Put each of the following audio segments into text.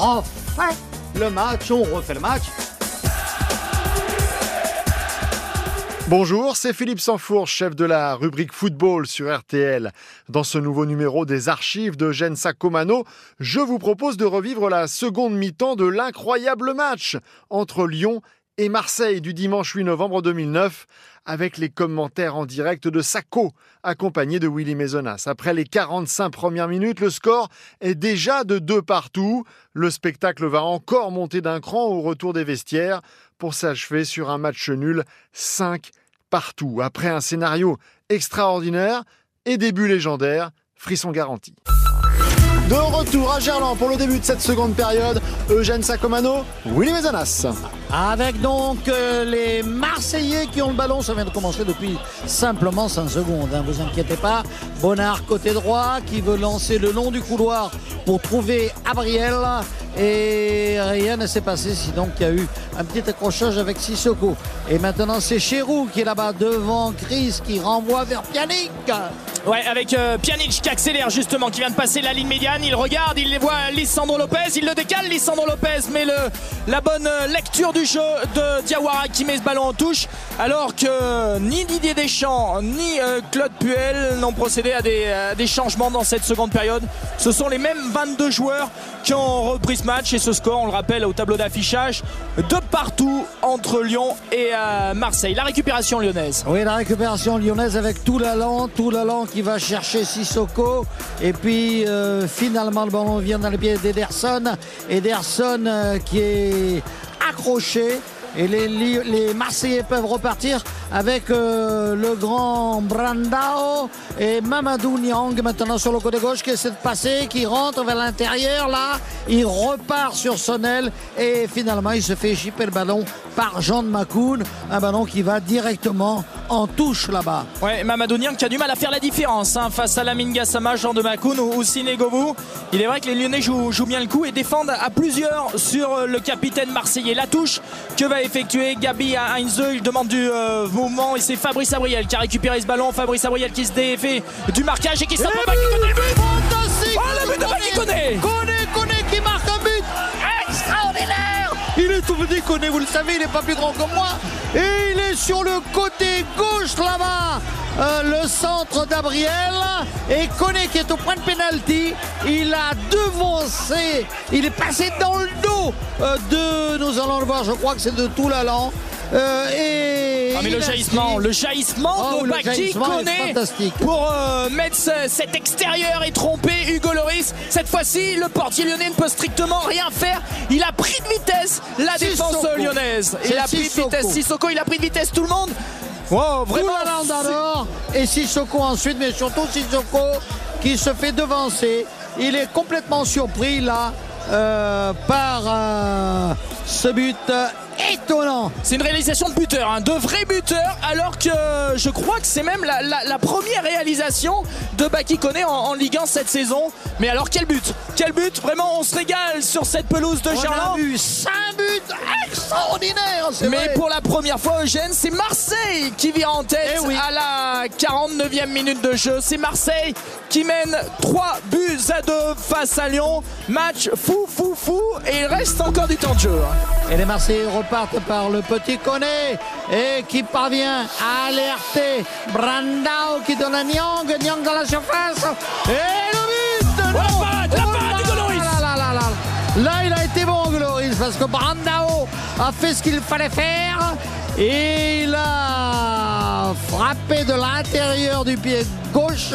refait le match, on refait le match. Bonjour, c'est Philippe Sanfourche, chef de la rubrique football sur RTL. Dans ce nouveau numéro des archives de Gensa Comano, je vous propose de revivre la seconde mi-temps de l'incroyable match entre Lyon et Marseille du dimanche 8 novembre 2009 avec les commentaires en direct de Sacco, accompagné de Willy Maisonas. Après les 45 premières minutes, le score est déjà de deux partout. Le spectacle va encore monter d'un cran au retour des vestiaires pour s'achever sur un match nul 5 partout. Après un scénario extraordinaire et début légendaire, frisson garanti. De retour à Gerland pour le début de cette seconde période, Eugène Sacomano, Willy Mezanas. Avec donc euh, les Marseillais qui ont le ballon, ça vient de commencer depuis simplement 5 secondes, hein, vous inquiétez pas. Bonnard côté droit qui veut lancer le long du couloir pour trouver Abriel et rien ne s'est passé sinon qu'il y a eu un petit accrochage avec Sissoko. Et maintenant c'est Cherou qui est là-bas devant Chris qui renvoie vers Pjanic. Ouais, avec euh, Pjanic qui accélère justement, qui vient de passer la ligne médiane. Il regarde, il voit Lissandro Lopez, il le décale. Lissandro Lopez met le, la bonne euh, lecture du jeu de Diawara qui met ce ballon en touche. Alors que ni Didier Deschamps ni euh, Claude Puel n'ont procédé à des, à des changements dans cette seconde période. Ce sont les mêmes 22 joueurs qui ont repris ce match et ce score, on le rappelle au tableau d'affichage, de partout entre Lyon et euh, Marseille. La récupération lyonnaise. Oui, la récupération lyonnaise avec tout l'allant, tout l'allant qui va chercher Sissoko. Et puis euh, finalement, le ballon vient dans les pieds d'Ederson. Ederson euh, qui est accroché. Et les, Marseillais peuvent repartir avec euh, le grand Brandao et Mamadou Niang maintenant sur le côté gauche qui essaie de passer, qui rentre vers l'intérieur là. Il repart sur son et finalement il se fait chipper le ballon par Jean de Macoun. Un ballon qui va directement en touche là-bas. Ouais, Mamadou Niang qui a du mal à faire la différence hein, face à Lamine Gassama, Jean de Macoun ou, ou Sinegovu. Il est vrai que les Lyonnais jouent, jouent, bien le coup et défendent à plusieurs sur le capitaine marseillais. La touche que va effectuer Gabi à Heinze. Il demande du euh, mouvement et c'est Fabrice Abriel qui a récupéré ce ballon. Fabrice Abriel qui se défait du marquage et qui but. Fantastique Oh, le but de Baki tout petit, Koné, vous le savez, il n'est pas plus grand que moi. Et il est sur le côté gauche là-bas. Euh, le centre d'Abriel et Koné qui est au point de pénalty. Il a devancé, il est passé dans le dos euh, de, nous allons le voir, je crois que c'est de Toulalan. Euh, et ah mais le jaillissement, le jaillissement Oh, de pour euh, mettre ce- cet extérieur et tromper Hugo Loris. Cette fois-ci, le portier lyonnais ne peut strictement rien faire. Il a pris de vitesse la Sissoko. défense lyonnaise. Il a pris de vitesse Sissoko, il a pris de vitesse tout le monde. Wow, vraiment. D'abord et Sissoko ensuite, mais surtout Sissoko qui se fait devancer. Il est complètement surpris là euh, par euh, ce but étonnant. C'est une réalisation de buteur, hein, de vrai buteur, alors que je crois que c'est même la, la- la première réalisation de Baki Koné en, en Ligue 1 cette saison. Mais alors quel but? Quel but? Vraiment, on se régale sur cette pelouse de On a Gerland. vu 5 buts extraordinaires, Mais vrai. pour la première fois, Eugène, c'est Marseille qui vient en tête Eh oui. à la 49e minute de jeu. C'est Marseille qui mène 3 buts à 2 face à Lyon. Match fou, fou, fou. Et il reste encore du temps de jeu. hein. Et les Marseillais repartent par le petit Koné et qui parvient à alerter Brandao qui donne à Nyang, Nyang dans la surface. Et le but là. Là, il a été bon, Gloris, parce que Brandao a fait ce qu'il fallait faire et il a frappé de l'intérieur du pied gauche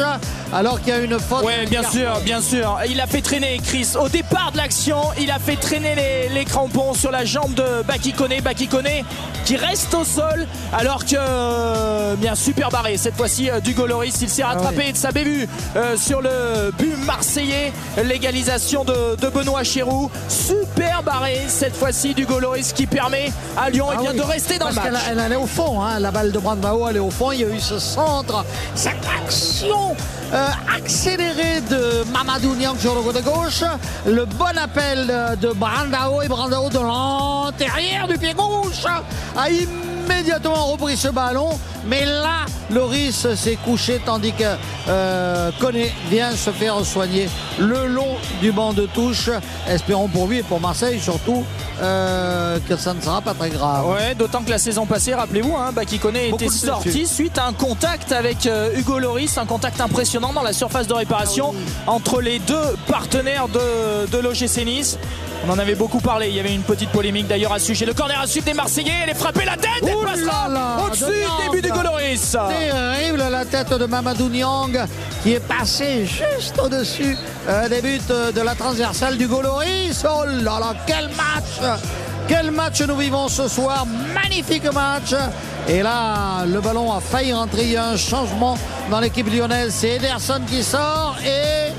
alors qu'il y a une faute. Ouais, bien sûr, bien sûr. Il a fait traîner Chris. Au départ de l'action, il a fait traîner les, les crampons sur la jambe de Bakikone. Bakikone qui reste au sol alors que, euh, bien super barré. Cette fois-ci, euh, Dugo Loris, il s'est rattrapé de sa bévue euh, sur le but marseillais. Légalisation de, de Benoît Chéroux. Super barré cette fois-ci, Dugo Loris qui permet à Lyon eh Ah bien, oui, de rester dans le parce match. qu'elle- Elle, allait au fond, hein, la balle de Brandao, elle est au fond. Il y a eu ce centre, cette action euh, accélérée de Mamadou Niang sur le côté gauche. Le bon appel de, de Brandao et Brandao de l'intérieur du pied gauche a immédiatement repris ce ballon. Mais là, Loris s'est couché tandis que euh, vient se faire soigner le long du banc de touche. Espérons pour lui et pour Marseille surtout euh, que ça ne sera pas très grave. Ouais, d'autant que la saison passée, rappelez-vous, hein, Baki était sorti suite à un contact avec euh, Hugo Loris, un contact impressionnant dans la surface de réparation ah entre les deux partenaires de, de l'OGC Nice. On en avait beaucoup parlé. Il y avait une petite polémique d'ailleurs à ce sujet. Le corner à suite des Marseillais. Elle est frappée la tête. Elle passera au-dessus. Début du Goloris. Terrible la tête de Mamadou Niang qui est passé juste au-dessus euh, des buts de la transversale du Goloris. Oh là là, quel match! Quel match nous vivons ce soir. Magnifique match. Et là, le ballon a failli rentrer. Il y a un changement dans l'équipe lyonnaise. C'est Ederson qui sort et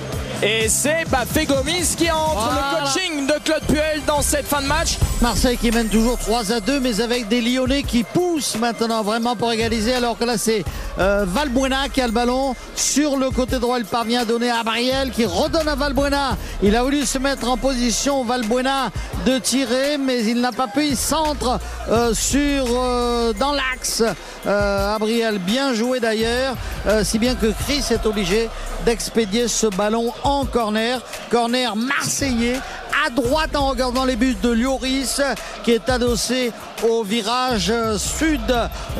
et c'est Bafé Gomis qui entre le coaching de Claude Puel dans cette fin de match. Marseille qui mène toujours 3 à 2, mais avec des Lyonnais qui poussent maintenant vraiment pour égaliser. Alors que là, c'est euh, Valbuena qui a le ballon. Sur le côté droit, il parvient à donner à Briel qui redonne à Valbuena. Il a voulu se mettre en position, Valbuena, de tirer, mais il n'a pas pu. Il centre euh, sur, euh, dans l'axe. Abriel, bien joué d'ailleurs. si bien que Chris est obligé d'expédier ce ballon en corner. Corner marseillais à droite en regardant les buts de Lloris qui est adossé au virage sud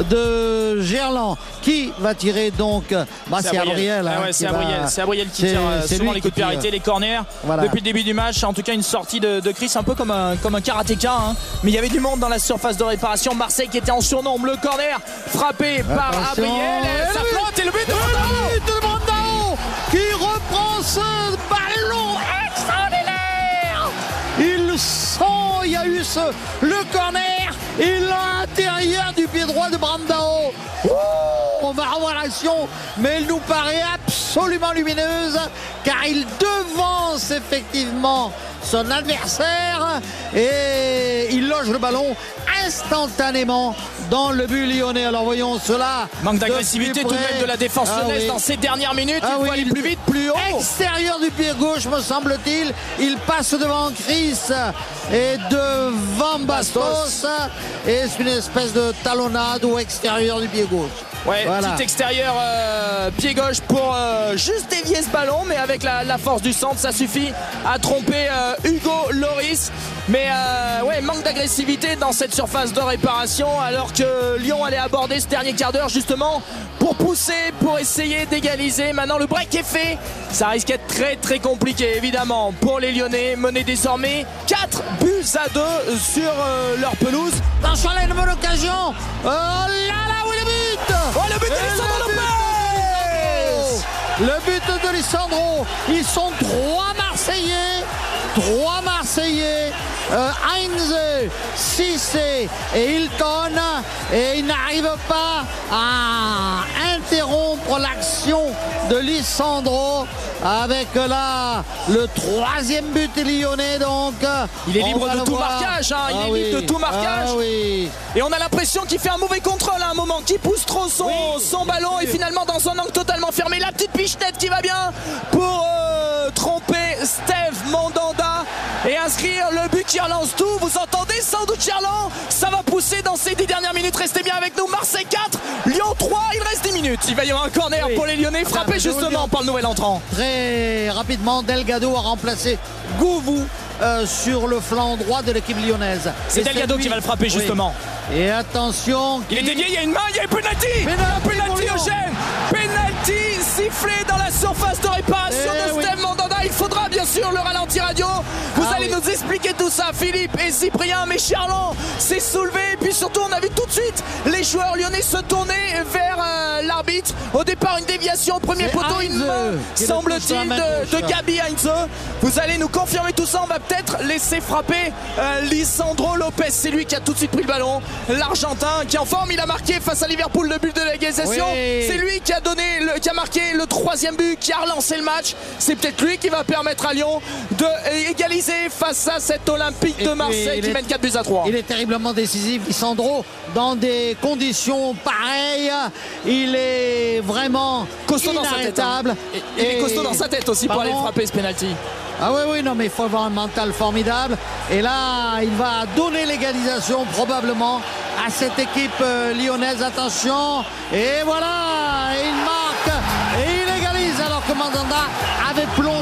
de Gerland. Qui va tirer donc? Bah, c'est Abriel. Hein, c'est Abriel, qui tire euh, souvent les coups de pied les corners. Depuis le début du match en tout cas une sortie de, Chris un peu comme un, comme un karatéka hein. mais il y avait du monde dans la surface de réparation. Marseille qui était en surnombre. Le corner frappé par Abriel. Ça flotte et le but de ce ballon extraordinaire. Il sent il y a eu le corner. Et l'intérieur du pied droit de Brandao. On va revoir l'action mais elle nous paraît absolument lumineuse car il devance effectivement son adversaire et il loge le ballon instantanément dans le but lyonnais. Alors voyons cela. Manque d'agressivité tout de même de la défense ah lyonnaise dans ces dernières minutes. il ah faut aller plus vite, plus haut. Extérieur du pied gauche, me semble-t-il. Il passe devant Chris et devant Bastos. Et c'est une espèce de talonnade au extérieur du pied gauche. Ouais, petit extérieur euh, pied gauche pour euh, juste dévier ce ballon, mais avec la, force du centre, ça suffit à tromper euh, Hugo Loris. Mais ouais, manque d'agressivité dans cette surface de réparation, alors que Lyon allait aborder ce dernier quart d'heure justement pour pousser, pour essayer d'égaliser. Maintenant, le break est fait. Ça risque d'être très très compliqué, évidemment, pour les Lyonnais. Mener désormais 4 buts à 2 sur leur pelouse. Une bonne occasion. Oh là là, où est le but Oh, le but Lopez Le but de Lissandro. Ils sont trois Marseillais. Trois Marseillais. Euh, Heinz, Cissé et Hilton. Et ils n'arrivent pas à interrompre l'action de Lissandro avec là le troisième but lyonnais donc il est libre de tout marquage hein. il ah est libre de tout marquage ah et on a l'impression qu'il fait un mauvais contrôle à un moment qui pousse trop son, son ballon et finalement dans un angle totalement fermé la petite pichenette qui va bien pour euh, tromper Steve Mandanda et inscrire le but qui relance tout. Vous entendez sans doute Charland ça va pousser dans ces 10 dernières minutes. Restez bien avec nous. Marseille 4 Lyon 3 il reste 10 minutes. Il va y avoir un corner pour les Lyonnais. Frappé justement par le nouvel entrant. Rapidement, Delgado a remplacé Gouvou euh, sur le flanc droit de l'équipe lyonnaise. C'est Delgado qui va le frapper justement. Et attention. Il est dévié, il y a une main, il y a une penalty. Penalty, penalty Eugène. Penalty sifflé dans la surface de réparation eh de Steve Mandanda. Il faudra bien sûr le ralenti radio. Vous ah allez nous expliquer tout ça, Philippe et Cyprien. Mais Charlon s'est soulevé. Et puis surtout, on a vu tout de suite les joueurs lyonnais se tourner vers euh, l'arbitre. Au départ, une déviation au premier poteau, une main, semble-t-il, de, de, Gabi Heinze. Vous allez nous confirmer tout ça. On va peut-être laisser frapper euh, Lisandro Lopez. C'est lui qui a tout de suite pris le ballon. L'Argentin qui est en forme, il a marqué face à Liverpool le but de l'égalisation. C'est lui qui a donné, le, qui a marqué le troisième but, qui a relancé le match. C'est peut-être lui qui va permettre à Lyon de égaliser face à cet Olympique de Marseille qui mène 4 buts à 3. Il est terriblement décisif, Lisandro, dans des conditions pareilles. Il est vraiment costaud dans sa tête. Hein. Il est costaud dans sa tête aussi pour aller frapper ce penalty. Ah oui, oui, non, mais il faut avoir un mental formidable. Et là, il va donner l'égalisation probablement à cette équipe euh, lyonnaise. Attention. Et voilà, il marque et il égalise alors que Mandanda avait plongé.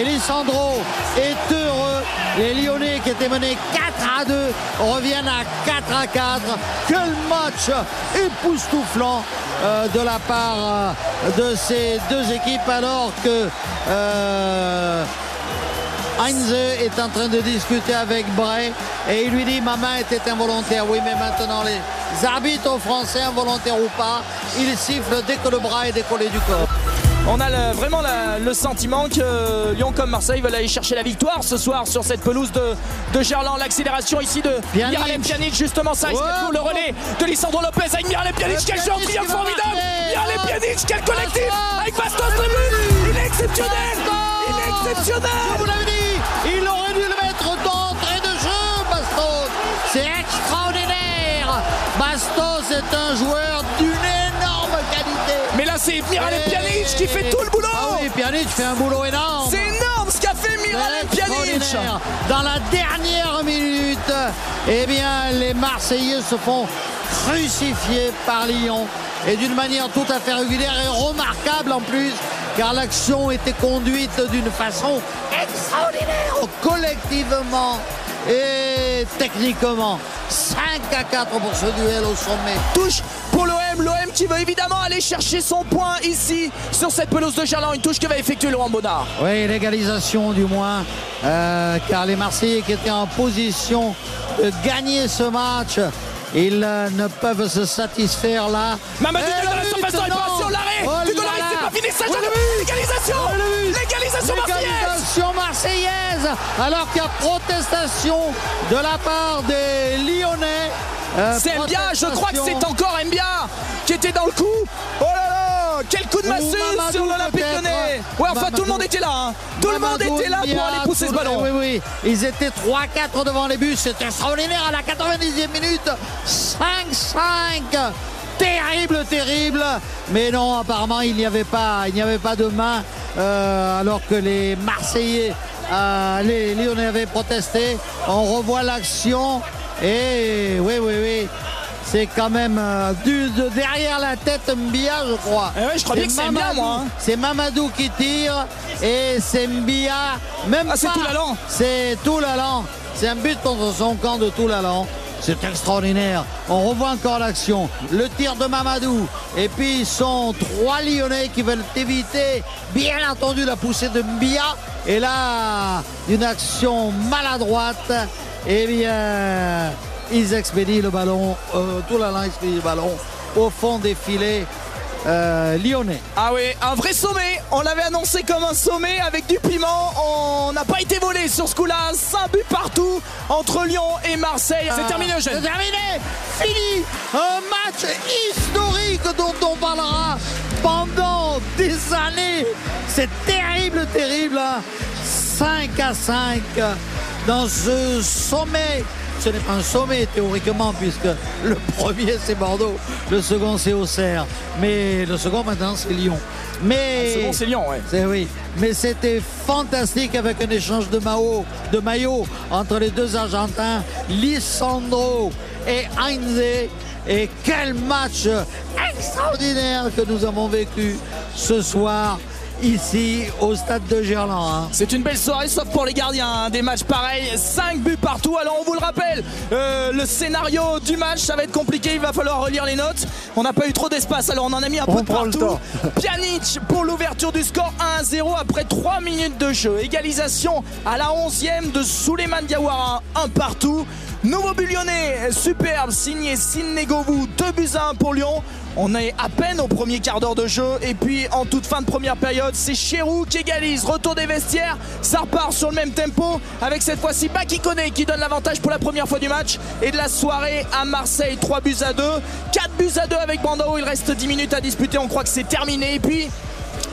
Et est heureux. Les Lyonnais qui étaient menés 4 à 2 reviennent à 4 à 4. Quel match époustouflant euh, de la part euh, de ces deux équipes alors que euh, Heinze est en train de discuter avec Bray et il lui dit ma main était involontaire. Oui mais maintenant les arbitres français involontaires ou pas, ils sifflent dès que le bras est décollé du corps. On a vraiment le sentiment que Lyon comme Marseille veulent aller chercher la victoire ce soir sur cette pelouse de, de Gerland. L'accélération ici de Miralem Pjanic, justement ça, le relais de Lisandro Lopez avec Miralem Pjanic, quel jeu formidable. Miralem Pjanic, quel collectif avec Bastos le but. Il est exceptionnel. Il est exceptionnel. Je vous l'avais dit Il aurait dû le mettre d'entrée de jeu, Bastos. C'est extraordinaire. Bastos est un joueur là, c'est Miralem Pjanic qui fait tout le boulot. Ah oui, Pjanic fait un boulot énorme. C'est énorme ce qu'a fait Miralem Pjanic. Dans la dernière minute, eh bien, les Marseillais se font crucifier par Lyon. Et d'une manière tout à fait régulière et remarquable en plus, car l'action était conduite d'une façon extraordinaire, collectivement et techniquement. 5 à 4 pour ce duel au sommet. Touche l'OM, l'OM qui veut évidemment aller chercher son point ici sur cette pelouse de Gerland, une touche que va effectuer Laurent Bonnard. Oui, l'égalisation du moins, euh, car les Marseillais qui étaient en position de gagner ce match, ils euh, ne peuvent se satisfaire là. Mamadou dans la surface de l'arrêt. Oh du c'est pas fini, ça L'égalisation. L'égalisation marseillaise marseillaise. Alors qu'il y a protestation de la part des Lyonnais. Euh, c'est Mbia, je crois que c'est encore Mbia qui était dans le coup. Oh là là Quel coup de massue sur l'Olympique lyonnais Ouais, enfin tout le monde était là. Hein. Tout le monde était là pour aller pousser ce ballon. Oui, oui, ils étaient 3-4 devant les buts. C'était extraordinaire à la 90e minute. 5-5 terrible, terrible. Mais non, apparemment, il n'y avait pas, il n'y avait pas de main, euh, alors que les Marseillais, euh, les Lyonnais avaient protesté. On revoit l'action. Et oui, oui, oui. C'est quand même euh, du, de derrière la tête Mbia, je crois. Eh je crois bien que c'est Mbia, moi. Hein. C'est Mamadou qui tire et c'est Mbia. Même ah, c'est tout l'allant. C'est. C'est un but contre son camp de tout l'allant. C'est extraordinaire. On revoit encore l'action. Le tir de Mamadou. Et puis, ils sont trois Lyonnais qui veulent éviter, bien entendu, la poussée de Mbia. Et là, une action maladroite. Eh bien, ils expédient le ballon. Euh, tout la expédie le ballon au fond des filets. Euh, lyonnais. Ah oui, un vrai sommet. On l'avait annoncé comme un sommet avec du piment. On n'a pas été volé sur ce coup-là. 5 buts partout entre Lyon et Marseille. C'est terminé, Eugène. C'est terminé. Fini. Un match historique dont on parlera pendant des années. C'est terrible, terrible. 5 hein. à 5 dans ce sommet ce n'est pas un sommet théoriquement puisque le premier c'est Bordeaux, le second c'est Auxerre, mais le second maintenant c'est Lyon. Mais le second c'est Lyon, ouais. C'est oui. Mais c'était fantastique avec un échange de maillots, de maillot entre les deux Argentins, Lissandro et Heinze. Et quel match extraordinaire que nous avons vécu ce soir ici au stade de Gerland. Hein. C'est une belle soirée sauf pour les gardiens. Hein. Des matchs pareils, 5 buts partout. Alors on vous le rappelle, euh, le scénario du match, ça va être compliqué. Il va falloir relire les notes. On n'a pas eu trop d'espace, alors on en a mis un peu de partout. Pjanic pour l'ouverture du score 1-0 après 3 minutes de jeu. Égalisation à la 11e de Souleymane Diawara, un partout. Nouveau bullionné, superbe, signé Sidney Govou, 2 buts à 1 pour Lyon. On est à peine au premier quart d'heure de jeu et puis en toute fin de première période, c'est Chérou qui égalise. Retour des vestiaires, ça repart sur le même tempo avec cette fois-ci Bakikone qui donne l'avantage pour la première fois du match et de la soirée à Marseille. 3 buts à 2, 4 buts à 2 avec Bandao. Il reste 10 minutes à disputer, on croit que c'est terminé. Et puis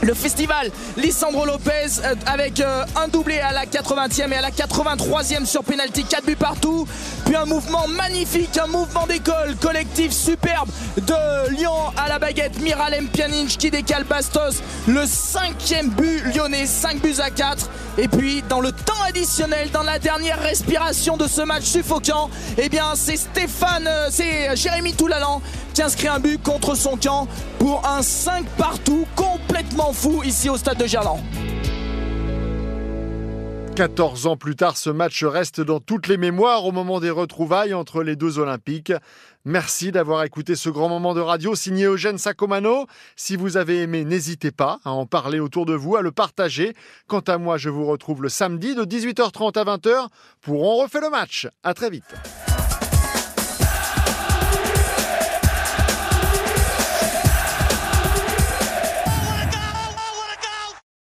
le festival Lissandro Lopez euh, avec euh, un doublé à la 80e et à la 83e sur penalty. 4 buts partout. Puis un mouvement magnifique un mouvement d'école collectif superbe de Lyon à la baguette. Miralem Pjanic qui décale Bastos le cinquième but lyonnais. 5 buts à 4 et puis dans le temps additionnel dans la dernière respiration de ce match suffocant eh bien c'est Stéphane euh, c'est Jérémy Toulalan inscrit un but contre son camp pour un 5 partout complètement fou ici au stade de Gerland. 14 ans plus tard, ce match reste dans toutes les mémoires au moment des retrouvailles entre les deux Olympiques. Merci d'avoir écouté ce grand moment de radio signé Eugène Sacomano. Si vous avez aimé, n'hésitez pas à en parler autour de vous, à le partager. Quant à moi, je vous retrouve le samedi de 18h30 à 20h pour On refait le match. À très vite.